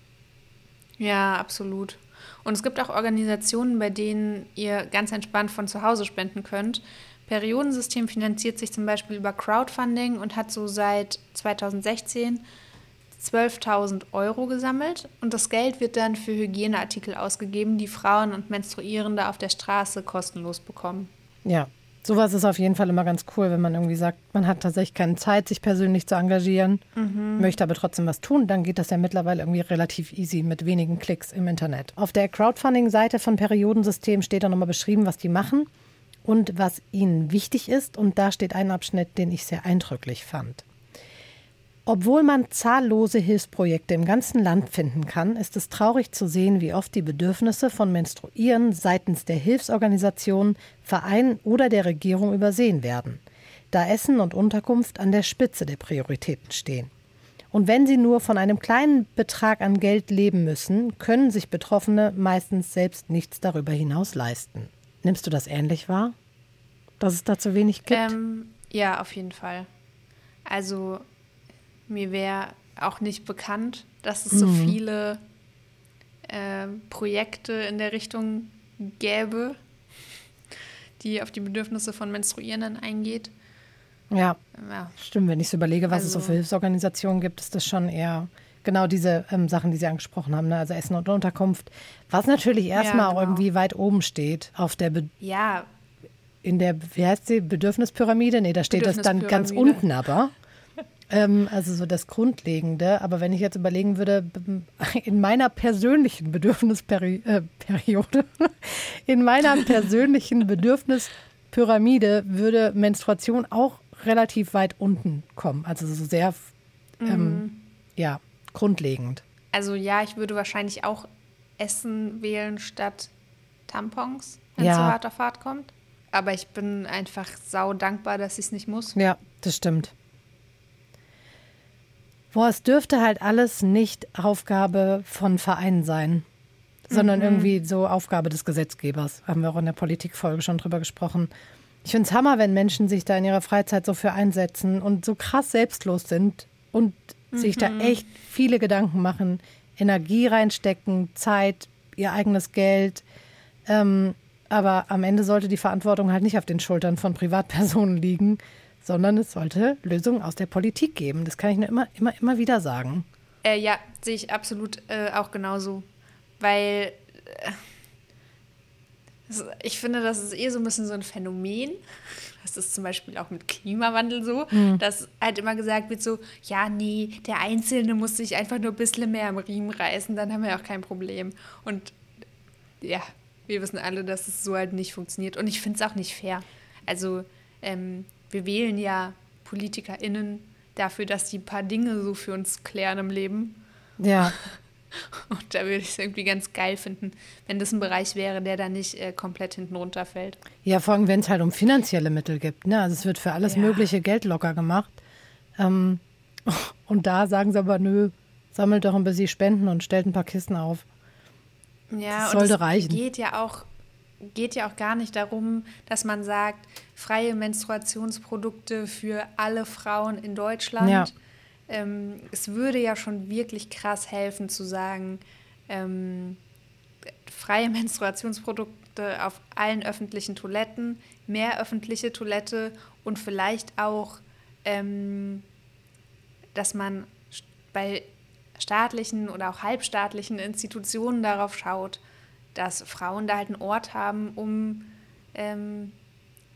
Speaker 2: Ja, absolut. Und es gibt auch Organisationen, bei denen ihr ganz entspannt von zu Hause spenden könnt. Periodensystem finanziert sich zum Beispiel über Crowdfunding und hat so seit 2016 12.000 Euro gesammelt und das Geld wird dann für Hygieneartikel ausgegeben, die Frauen und Menstruierende auf der Straße kostenlos bekommen.
Speaker 1: Ja, sowas ist auf jeden Fall immer ganz cool, wenn man irgendwie sagt, man hat tatsächlich keine Zeit, sich persönlich zu engagieren, mhm. möchte aber trotzdem was tun, dann geht das ja mittlerweile irgendwie relativ easy mit wenigen Klicks im Internet. Auf der Crowdfunding-Seite von Periodensystem steht auch nochmal beschrieben, was die machen und was ihnen wichtig ist und da steht ein Abschnitt, den ich sehr eindrücklich fand. Obwohl man zahllose Hilfsprojekte im ganzen Land finden kann, ist es traurig zu sehen, wie oft die Bedürfnisse von Menstruieren seitens der Hilfsorganisationen, Vereinen oder der Regierung übersehen werden, da Essen und Unterkunft an der Spitze der Prioritäten stehen. Und wenn sie nur von einem kleinen Betrag an Geld leben müssen, können sich Betroffene meistens selbst nichts darüber hinaus leisten. Nimmst du das ähnlich wahr? Dass es da zu wenig gibt?
Speaker 2: Ähm, ja, auf jeden Fall. Also mir wäre auch nicht bekannt, dass es mhm. so viele äh, Projekte in der Richtung gäbe, die auf die Bedürfnisse von Menstruierenden eingeht.
Speaker 1: Ja, ja. stimmt. Wenn ich so überlege, was also, es so für also Hilfsorganisationen gibt, ist das schon eher genau diese ähm, Sachen, die Sie angesprochen haben, ne? also Essen und Unterkunft, was natürlich erstmal ja, genau. irgendwie weit oben steht auf der Be
Speaker 2: ja
Speaker 1: in der wie heißt sie Bedürfnispyramide? Nee, da steht das dann ganz unten aber. Ähm, also so das Grundlegende. Aber wenn ich jetzt überlegen würde, in meiner persönlichen Bedürfnisperiode, äh, in meiner persönlichen Bedürfnispyramide würde Menstruation auch relativ weit unten kommen. Also so sehr, ähm, mhm. ja, grundlegend.
Speaker 2: Also ja, ich würde wahrscheinlich auch Essen wählen statt Tampons, wenn es ja. zu harter Fahrt kommt. Aber ich bin einfach sau dankbar, dass ich es nicht muss.
Speaker 1: Ja, das stimmt. Boah, es dürfte halt alles nicht Aufgabe von Vereinen sein, sondern mhm. irgendwie so Aufgabe des Gesetzgebers. Haben wir auch in der Politikfolge schon drüber gesprochen. Ich finde es Hammer, wenn Menschen sich da in ihrer Freizeit so für einsetzen und so krass selbstlos sind und mhm. sich da mhm. echt viele Gedanken machen, Energie reinstecken, Zeit, ihr eigenes Geld. Ähm, aber am Ende sollte die Verantwortung halt nicht auf den Schultern von Privatpersonen liegen, sondern es sollte Lösungen aus der Politik geben. Das kann ich nur immer, immer, immer wieder sagen.
Speaker 2: Äh, ja, sehe ich absolut äh, auch genauso. Weil äh, ich finde, das ist eh so ein bisschen so ein Phänomen. Das ist zum Beispiel auch mit Klimawandel so, mhm. dass halt immer gesagt wird so, ja, nee, der Einzelne muss sich einfach nur ein bisschen mehr am Riemen reißen, dann haben wir auch kein Problem. Und ja, wir wissen alle, dass es so halt nicht funktioniert. Und ich finde es auch nicht fair. Also ähm, wir wählen ja PolitikerInnen dafür, dass die ein paar Dinge so für uns klären im Leben.
Speaker 1: Ja.
Speaker 2: Und da würde ich es irgendwie ganz geil finden, wenn das ein Bereich wäre, der da nicht äh, komplett hinten runterfällt.
Speaker 1: Ja, vor allem, wenn es halt um finanzielle Mittel gibt. Ne? Also es wird für alles ja. mögliche Geld locker gemacht. Ähm, und da sagen sie aber, nö, sammelt doch ein bisschen Spenden und stellt ein paar Kisten auf.
Speaker 2: Ja, das sollte und es reichen. geht ja auch geht ja auch gar nicht darum, dass man sagt, freie Menstruationsprodukte für alle Frauen in Deutschland. Ja. Ähm, es würde ja schon wirklich krass helfen zu sagen, ähm, freie Menstruationsprodukte auf allen öffentlichen Toiletten, mehr öffentliche Toilette und vielleicht auch, ähm, dass man bei staatlichen oder auch halbstaatlichen Institutionen darauf schaut, dass Frauen da halt einen Ort haben, um ähm,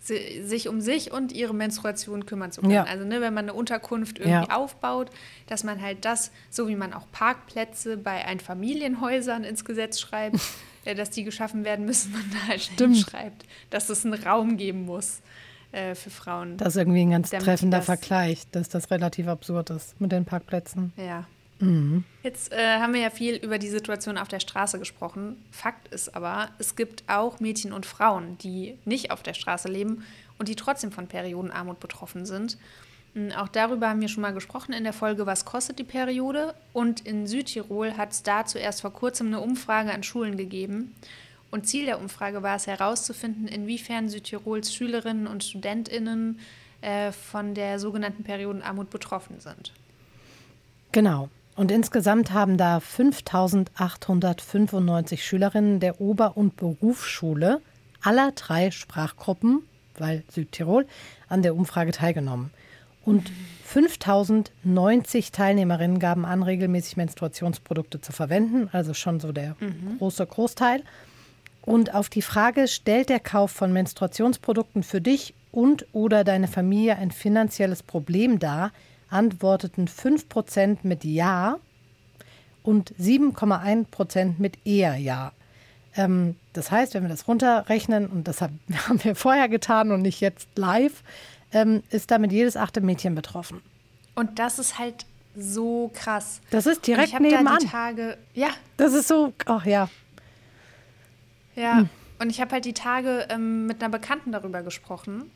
Speaker 2: sich um sich und ihre Menstruation kümmern zu können. Ja. Also ne, wenn man eine Unterkunft irgendwie ja. aufbaut, dass man halt das, so wie man auch Parkplätze bei Einfamilienhäusern ins Gesetz schreibt, äh, dass die geschaffen werden müssen, man da halt schreibt, dass es einen Raum geben muss äh, für Frauen.
Speaker 1: Das ist irgendwie ein ganz treffender Vergleich, dass das relativ absurd ist mit den Parkplätzen.
Speaker 2: Ja. Mhm. Jetzt äh, haben wir ja viel über die Situation auf der Straße gesprochen. Fakt ist aber, es gibt auch Mädchen und Frauen, die nicht auf der Straße leben und die trotzdem von Periodenarmut betroffen sind. Hm, auch darüber haben wir schon mal gesprochen in der Folge, was kostet die Periode. Und in Südtirol hat es dazu erst vor kurzem eine Umfrage an Schulen gegeben. Und Ziel der Umfrage war es herauszufinden, inwiefern Südtirols Schülerinnen und Studentinnen äh, von der sogenannten Periodenarmut betroffen sind.
Speaker 1: Genau. Und insgesamt haben da 5895 Schülerinnen der Ober- und Berufsschule aller drei Sprachgruppen, weil Südtirol, an der Umfrage teilgenommen. Und 5090 Teilnehmerinnen gaben an, regelmäßig Menstruationsprodukte zu verwenden, also schon so der mhm. große Großteil. Und auf die Frage, stellt der Kauf von Menstruationsprodukten für dich und oder deine Familie ein finanzielles Problem dar, antworteten 5% mit Ja und 7,1% mit eher Ja. Ähm, das heißt, wenn wir das runterrechnen, und das haben wir vorher getan und nicht jetzt live, ähm, ist damit jedes achte Mädchen betroffen.
Speaker 2: Und das ist halt so krass.
Speaker 1: Das ist direkt nebenan.
Speaker 2: Da Tage, ja.
Speaker 1: Das ist so, ach ja.
Speaker 2: Ja, hm. und ich habe halt die Tage ähm, mit einer Bekannten darüber gesprochen,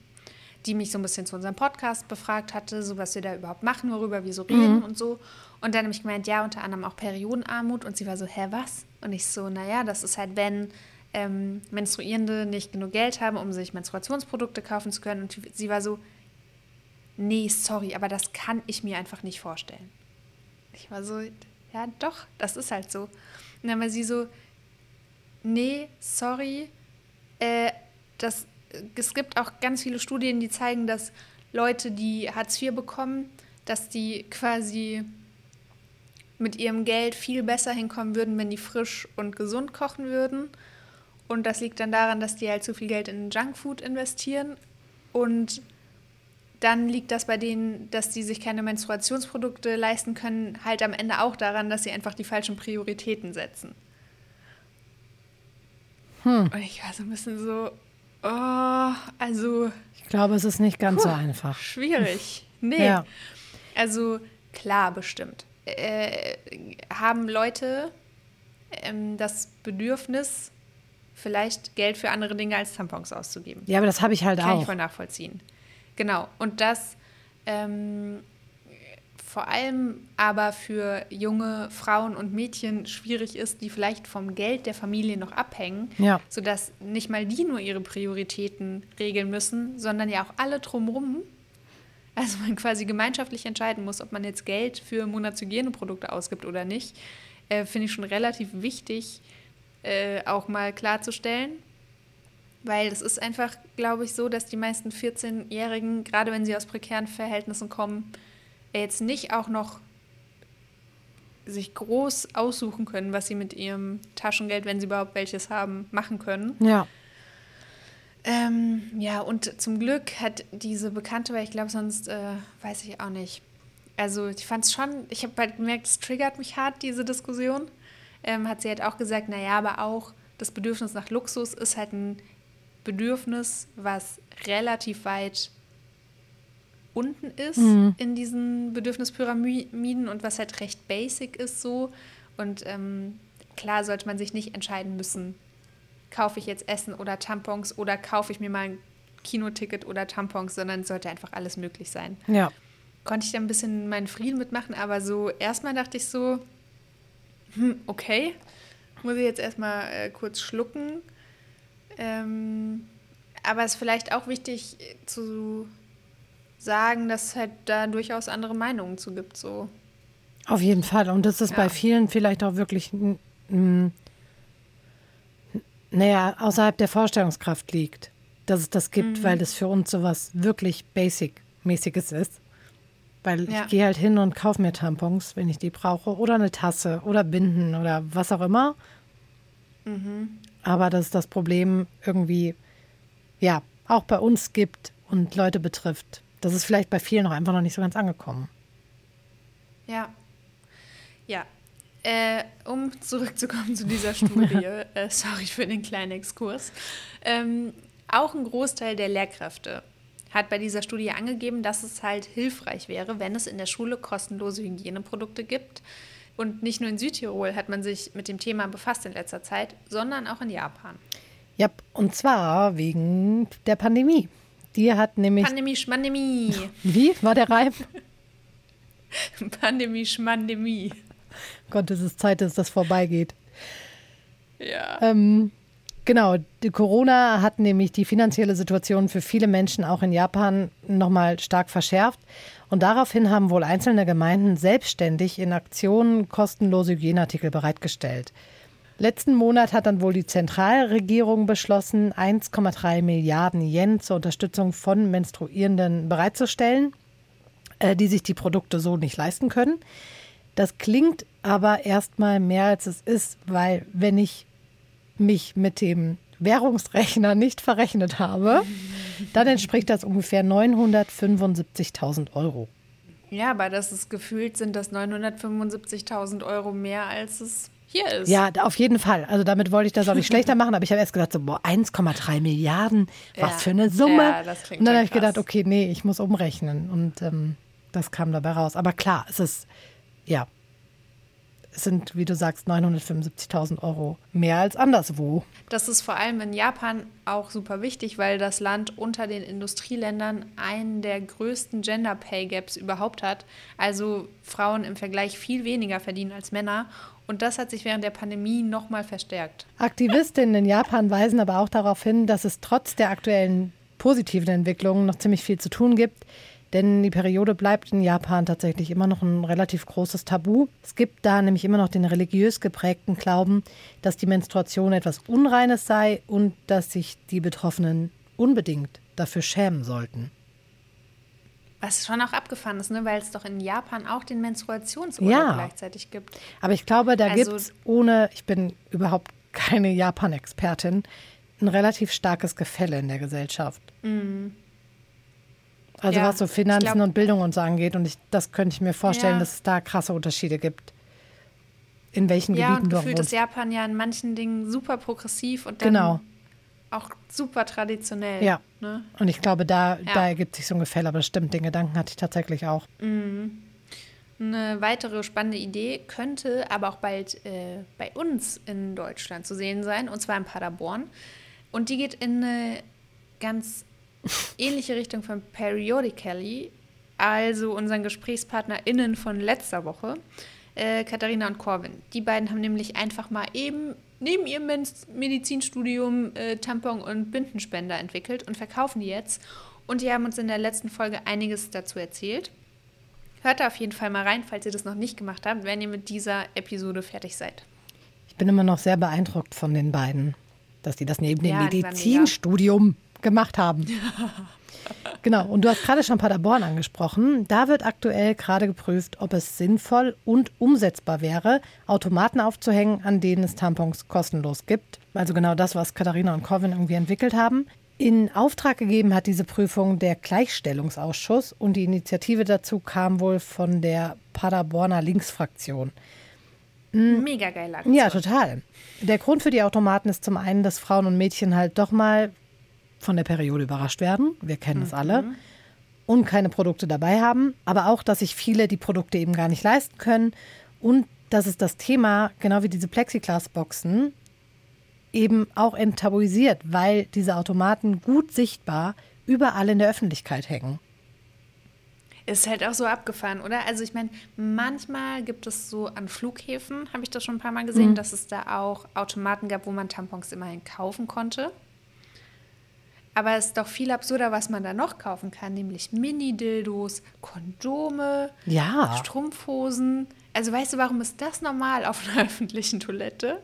Speaker 2: die mich so ein bisschen zu unserem Podcast befragt hatte, so was wir da überhaupt machen, worüber wir so reden mhm. und so. Und dann habe ich gemeint, ja, unter anderem auch Periodenarmut. Und sie war so, hä, was? Und ich so, naja, das ist halt, wenn ähm, Menstruierende nicht genug Geld haben, um sich Menstruationsprodukte kaufen zu können. Und sie war so, nee, sorry, aber das kann ich mir einfach nicht vorstellen. Ich war so, ja, doch, das ist halt so. Und dann war sie so, nee, sorry, äh, das, es gibt auch ganz viele Studien, die zeigen, dass Leute, die Hartz IV bekommen, dass die quasi mit ihrem Geld viel besser hinkommen würden, wenn die frisch und gesund kochen würden. Und das liegt dann daran, dass die halt zu viel Geld in Junkfood investieren. Und dann liegt das bei denen, dass die sich keine Menstruationsprodukte leisten können, halt am Ende auch daran, dass sie einfach die falschen Prioritäten setzen. Hm. Und ich war so ein bisschen so, oh, also.
Speaker 1: Ich glaube, es ist nicht ganz puh, so einfach.
Speaker 2: Schwierig. Nee. Ja. Also klar, bestimmt. Äh, haben Leute ähm, das Bedürfnis, vielleicht Geld für andere Dinge als Tampons auszugeben.
Speaker 1: Ja, aber das habe ich halt
Speaker 2: Kann
Speaker 1: auch.
Speaker 2: Kann ich voll nachvollziehen. Genau. Und das ähm, vor allem aber für junge Frauen und Mädchen schwierig ist, die vielleicht vom Geld der Familie noch abhängen, ja. sodass nicht mal die nur ihre Prioritäten regeln müssen, sondern ja auch alle drumherum. Also man quasi gemeinschaftlich entscheiden muss, ob man jetzt Geld für Monatshygieneprodukte ausgibt oder nicht, äh, finde ich schon relativ wichtig, äh, auch mal klarzustellen. Weil es ist einfach, glaube ich, so, dass die meisten 14-Jährigen, gerade wenn sie aus prekären Verhältnissen kommen, jetzt nicht auch noch sich groß aussuchen können, was sie mit ihrem Taschengeld, wenn sie überhaupt welches haben, machen können.
Speaker 1: Ja.
Speaker 2: Ähm, ja, und zum Glück hat diese Bekannte, weil ich glaube, sonst äh, weiß ich auch nicht. Also ich fand es schon, ich habe halt gemerkt, es triggert mich hart, diese Diskussion. Ähm, hat sie halt auch gesagt, naja, aber auch das Bedürfnis nach Luxus ist halt ein Bedürfnis, was relativ weit unten ist mhm. in diesen Bedürfnispyramiden und was halt recht basic ist so. Und ähm, klar sollte man sich nicht entscheiden müssen, kaufe ich jetzt Essen oder Tampons oder kaufe ich mir mal ein Kinoticket oder Tampons, sondern es sollte einfach alles möglich sein.
Speaker 1: Ja.
Speaker 2: Konnte ich da ein bisschen meinen Frieden mitmachen, aber so erstmal dachte ich so, hm, okay, muss ich jetzt erstmal äh, kurz schlucken. Ähm, aber es ist vielleicht auch wichtig zu sagen, dass es halt da durchaus andere Meinungen zu gibt. So.
Speaker 1: Auf jeden Fall. Und dass es ja. bei vielen vielleicht auch wirklich, naja, außerhalb der Vorstellungskraft liegt, dass es das gibt, mhm. weil das für uns sowas wirklich Basic-mäßiges ist. Weil ja. ich gehe halt hin und kaufe mir Tampons, wenn ich die brauche, oder eine Tasse oder Binden oder was auch immer. Mhm. Aber dass es das Problem irgendwie, ja, auch bei uns gibt und Leute betrifft, das ist vielleicht bei vielen auch einfach noch nicht so ganz angekommen.
Speaker 2: Ja. Ja. Äh, um zurückzukommen zu dieser Studie, äh, sorry für den kleinen Exkurs. Ähm, auch ein Großteil der Lehrkräfte hat bei dieser Studie angegeben, dass es halt hilfreich wäre, wenn es in der Schule kostenlose Hygieneprodukte gibt. Und nicht nur in Südtirol hat man sich mit dem Thema befasst in letzter Zeit, sondern auch in Japan.
Speaker 1: Ja, und zwar wegen der Pandemie Die hat nämlich.
Speaker 2: Pandemie, Schmandemie.
Speaker 1: Wie war der Reim?
Speaker 2: Pandemie, Schmandemie.
Speaker 1: Gott, es ist Zeit, dass das vorbeigeht.
Speaker 2: Ja.
Speaker 1: Ähm, genau, die Corona hat nämlich die finanzielle Situation für viele Menschen auch in Japan nochmal stark verschärft. Und daraufhin haben wohl einzelne Gemeinden selbstständig in Aktionen kostenlose Hygieneartikel bereitgestellt. Letzten Monat hat dann wohl die Zentralregierung beschlossen, 1,3 Milliarden Yen zur Unterstützung von Menstruierenden bereitzustellen, äh, die sich die Produkte so nicht leisten können. Das klingt aber erstmal mehr als es ist, weil wenn ich mich mit dem Währungsrechner nicht verrechnet habe, dann entspricht das ungefähr 975.000 Euro.
Speaker 2: Ja, aber das ist gefühlt, sind das 975.000 Euro mehr, als es hier ist.
Speaker 1: Ja, auf jeden Fall. Also damit wollte ich das auch nicht schlechter machen, aber ich habe erst gedacht, so, boah, 1,3 Milliarden, was ja. für eine Summe. Ja, das klingt Und dann habe ich gedacht, okay, nee, ich muss umrechnen. Und ähm, das kam dabei raus. Aber klar, es ist, ja, sind, wie du sagst, 975.000 Euro mehr als anderswo.
Speaker 2: Das ist vor allem in Japan auch super wichtig, weil das Land unter den Industrieländern einen der größten Gender Pay Gaps überhaupt hat. Also Frauen im Vergleich viel weniger verdienen als Männer. Und das hat sich während der Pandemie nochmal verstärkt.
Speaker 1: Aktivistinnen in Japan weisen aber auch darauf hin, dass es trotz der aktuellen positiven Entwicklungen noch ziemlich viel zu tun gibt. Denn die Periode bleibt in Japan tatsächlich immer noch ein relativ großes Tabu. Es gibt da nämlich immer noch den religiös geprägten Glauben, dass die Menstruation etwas Unreines sei und dass sich die Betroffenen unbedingt dafür schämen sollten.
Speaker 2: Was schon auch abgefahren ist, ne? weil es doch in Japan auch den Menstruationsurlaub ja. gleichzeitig gibt.
Speaker 1: Aber ich glaube, da also, gibt es ohne, ich bin überhaupt keine Japan-Expertin, ein relativ starkes Gefälle in der Gesellschaft. Mhm. Also ja, was so Finanzen glaub, und Bildung und so angeht. Und ich, das könnte ich mir vorstellen, ja. dass es da krasse Unterschiede gibt. In welchen ja, Gebieten du auch wohnst. Ja,
Speaker 2: ist Japan ja in manchen Dingen super progressiv und dann genau auch super traditionell.
Speaker 1: Ja. Ne? Und ich glaube, da, ja. da ergibt sich so ein Gefälle, aber stimmt, den Gedanken hatte ich tatsächlich auch.
Speaker 2: Mhm. Eine weitere spannende Idee könnte aber auch bald äh, bei uns in Deutschland zu sehen sein, und zwar in Paderborn. Und die geht in eine ganz ähnliche Richtung von Periodically, also unseren GesprächspartnerInnen von letzter Woche, äh, Katharina und Corvin. Die beiden haben nämlich einfach mal eben neben ihrem Medizinstudium äh, Tampon- und Bindenspender entwickelt und verkaufen die jetzt. Und die haben uns in der letzten Folge einiges dazu erzählt. Hört da auf jeden Fall mal rein, falls ihr das noch nicht gemacht habt, wenn ihr mit dieser Episode fertig seid.
Speaker 1: Ich bin immer noch sehr beeindruckt von den beiden, dass die das neben dem Medizinstudium gemacht haben. Genau, und du hast gerade schon Paderborn angesprochen. Da wird aktuell gerade geprüft, ob es sinnvoll und umsetzbar wäre, Automaten aufzuhängen, an denen es Tampons kostenlos gibt. Also genau das, was Katharina und Corvin irgendwie entwickelt haben. In Auftrag gegeben hat diese Prüfung der Gleichstellungsausschuss und die Initiative dazu kam wohl von der Paderborner Linksfraktion.
Speaker 2: Hm. Mega geil.
Speaker 1: Ja, total. Der Grund für die Automaten ist zum einen, dass Frauen und Mädchen halt doch mal von der Periode überrascht werden. Wir kennen es mhm. alle. Und keine Produkte dabei haben. Aber auch, dass sich viele die Produkte eben gar nicht leisten können. Und dass es das Thema, genau wie diese Plexiglas-Boxen, eben auch enttabuisiert, weil diese Automaten gut sichtbar überall in der Öffentlichkeit hängen.
Speaker 2: Ist halt auch so abgefahren, oder? Also ich meine, manchmal gibt es so an Flughäfen, habe ich das schon ein paar Mal gesehen, mhm. dass es da auch Automaten gab, wo man Tampons immerhin kaufen konnte. Aber es ist doch viel absurder, was man da noch kaufen kann, nämlich Mini-Dildos, Kondome,
Speaker 1: ja.
Speaker 2: Strumpfhosen. Also weißt du, warum ist das normal auf einer öffentlichen Toilette?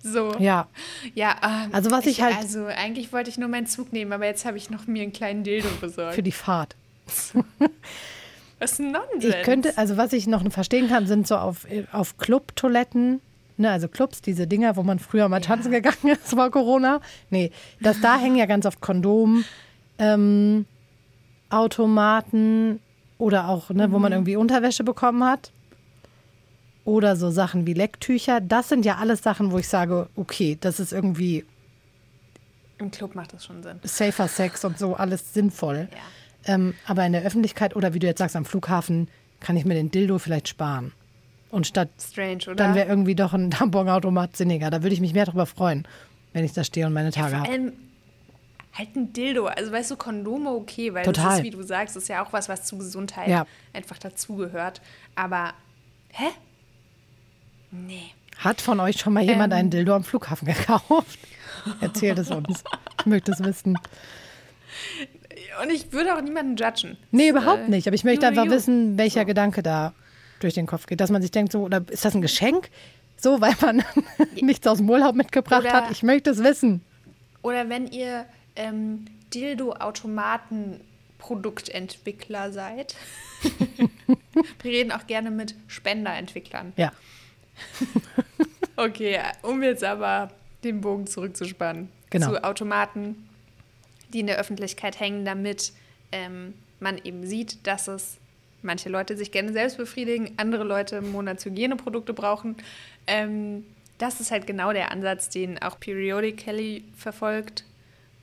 Speaker 2: So.
Speaker 1: Ja.
Speaker 2: Ja, ähm,
Speaker 1: also was ich, ich, halt.
Speaker 2: Also eigentlich wollte ich nur meinen Zug nehmen, aber jetzt habe ich noch mir einen kleinen Dildo besorgt.
Speaker 1: Für die Fahrt.
Speaker 2: was ist Nonsens?
Speaker 1: Ich könnte, also was ich noch verstehen kann, sind so auf, auf Clubtoiletten ne, also Clubs, diese Dinger, wo man früher mal tanzen ja. gegangen ist vor Corona. Nee, das, da hängen ja ganz oft Kondom, ähm, Automaten oder auch, ne, mhm. wo man mhm. irgendwie Unterwäsche bekommen hat. Oder so Sachen wie Lecktücher. Das sind ja alles Sachen, wo ich sage, okay, das ist irgendwie.
Speaker 2: Im Club macht das schon Sinn.
Speaker 1: Safer Sex und so, alles sinnvoll. Ja. Ähm, aber in der Öffentlichkeit oder wie du jetzt sagst, am Flughafen kann ich mir den Dildo vielleicht sparen. Und statt
Speaker 2: Strange, oder?
Speaker 1: dann wäre irgendwie doch ein Tamponautomat sinniger. Da würde ich mich mehr darüber freuen, wenn ich da stehe und meine Tage ja, habe.
Speaker 2: halt ein Dildo. Also weißt du, Kondome okay, weil
Speaker 1: Total.
Speaker 2: das ist, wie du sagst, ist ja auch was, was zu Gesundheit
Speaker 1: Ja.
Speaker 2: einfach dazugehört. Aber, hä? Nee.
Speaker 1: Hat von euch schon mal jemand
Speaker 2: Ähm.
Speaker 1: einen Dildo am Flughafen gekauft? Erzählt es uns. Ich möchte es wissen.
Speaker 2: Und ich würde auch niemanden judgen.
Speaker 1: Nee, überhaupt
Speaker 2: äh,
Speaker 1: nicht. Aber ich möchte einfach wissen, welcher Gedanke da durch den Kopf geht. Dass man sich denkt, so, oder ist das ein Geschenk? So, weil man nichts aus dem Urlaub mitgebracht
Speaker 2: Oder-
Speaker 1: hat. Ich möchte es wissen.
Speaker 2: Oder wenn ihr ähm, Dildo-Automaten-Produktentwickler seid. Wir reden auch gerne mit Spenderentwicklern.
Speaker 1: Ja.
Speaker 2: Okay, um jetzt aber den Bogen zurückzuspannen
Speaker 1: Genau.
Speaker 2: zu Automaten, die in der Öffentlichkeit hängen, damit ähm, man eben sieht, dass es manche Leute sich gerne selbst befriedigen, andere Leute Monatshygieneprodukte brauchen. Ähm, das ist halt genau der Ansatz, den auch Periodically verfolgt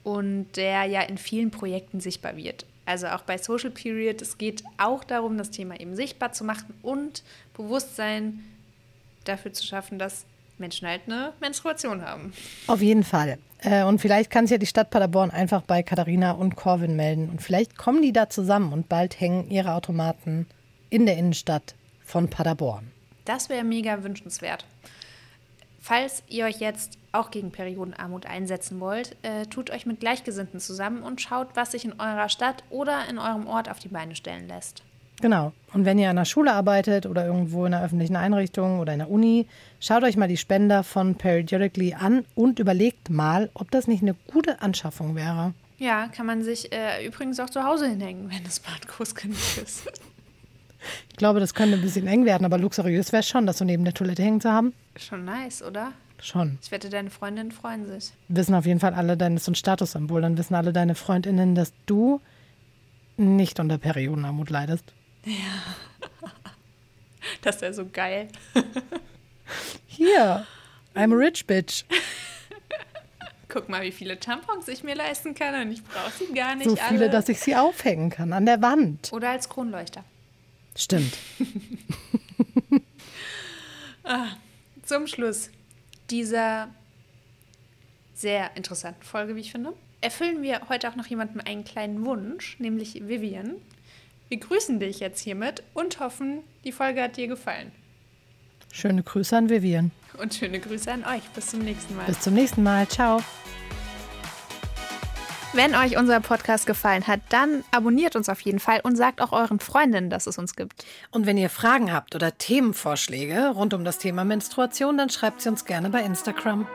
Speaker 2: und der ja in vielen Projekten sichtbar wird. Also auch bei Social Period, es geht auch darum, das Thema eben sichtbar zu machen und Bewusstsein dafür zu schaffen, dass Menschen halt eine Menstruation haben.
Speaker 1: Auf jeden Fall. Äh, Und vielleicht kann sich ja die Stadt Paderborn einfach bei Katharina und Corvin melden. Und vielleicht kommen die da zusammen und bald hängen ihre Automaten in der Innenstadt von Paderborn.
Speaker 2: Das wäre mega wünschenswert. Falls ihr euch jetzt auch gegen Periodenarmut einsetzen wollt, äh, tut euch mit Gleichgesinnten zusammen und schaut, was sich in eurer Stadt oder in eurem Ort auf die Beine stellen lässt.
Speaker 1: Genau. Und wenn ihr an der Schule arbeitet oder irgendwo in einer öffentlichen Einrichtung oder in der Uni, schaut euch mal die Spender von Periodically an und überlegt mal, ob das nicht eine gute Anschaffung wäre.
Speaker 2: Ja, kann man sich äh, übrigens auch zu Hause hinhängen, wenn das Bad groß genug ist.
Speaker 1: Ich glaube, das könnte ein bisschen eng werden, aber luxuriös wäre es schon, das so neben der Toilette hängen zu haben.
Speaker 2: Schon nice, oder?
Speaker 1: Schon.
Speaker 2: Ich wette, deine Freundinnen freuen sich.
Speaker 1: Wissen auf jeden Fall alle deine, das ist so ein Statussymbol, dann wissen alle deine FreundInnen, dass du nicht unter Periodenarmut leidest.
Speaker 2: Das wäre so geil.
Speaker 1: Hier, I'm a rich bitch.
Speaker 2: Guck mal, wie viele Tampons ich mir leisten kann und ich brauche sie gar nicht
Speaker 1: So viele,
Speaker 2: alle.
Speaker 1: dass ich sie aufhängen kann an der Wand.
Speaker 2: Oder als Kronleuchter.
Speaker 1: Stimmt.
Speaker 2: Zum Schluss dieser sehr interessanten Folge, wie ich finde, erfüllen wir heute auch noch jemandem einen kleinen Wunsch, nämlich Vivian. Wir grüßen dich jetzt hiermit und hoffen, die Folge hat dir gefallen.
Speaker 1: Schöne Grüße an Vivian.
Speaker 2: Und schöne Grüße an euch. Bis zum nächsten Mal.
Speaker 1: Bis zum nächsten Mal. Ciao.
Speaker 2: Wenn euch unser Podcast gefallen hat, dann abonniert uns auf jeden Fall und sagt auch euren Freundinnen, dass es uns gibt.
Speaker 1: Und wenn ihr Fragen habt oder Themenvorschläge rund um das Thema Menstruation, dann schreibt sie uns gerne bei Instagram.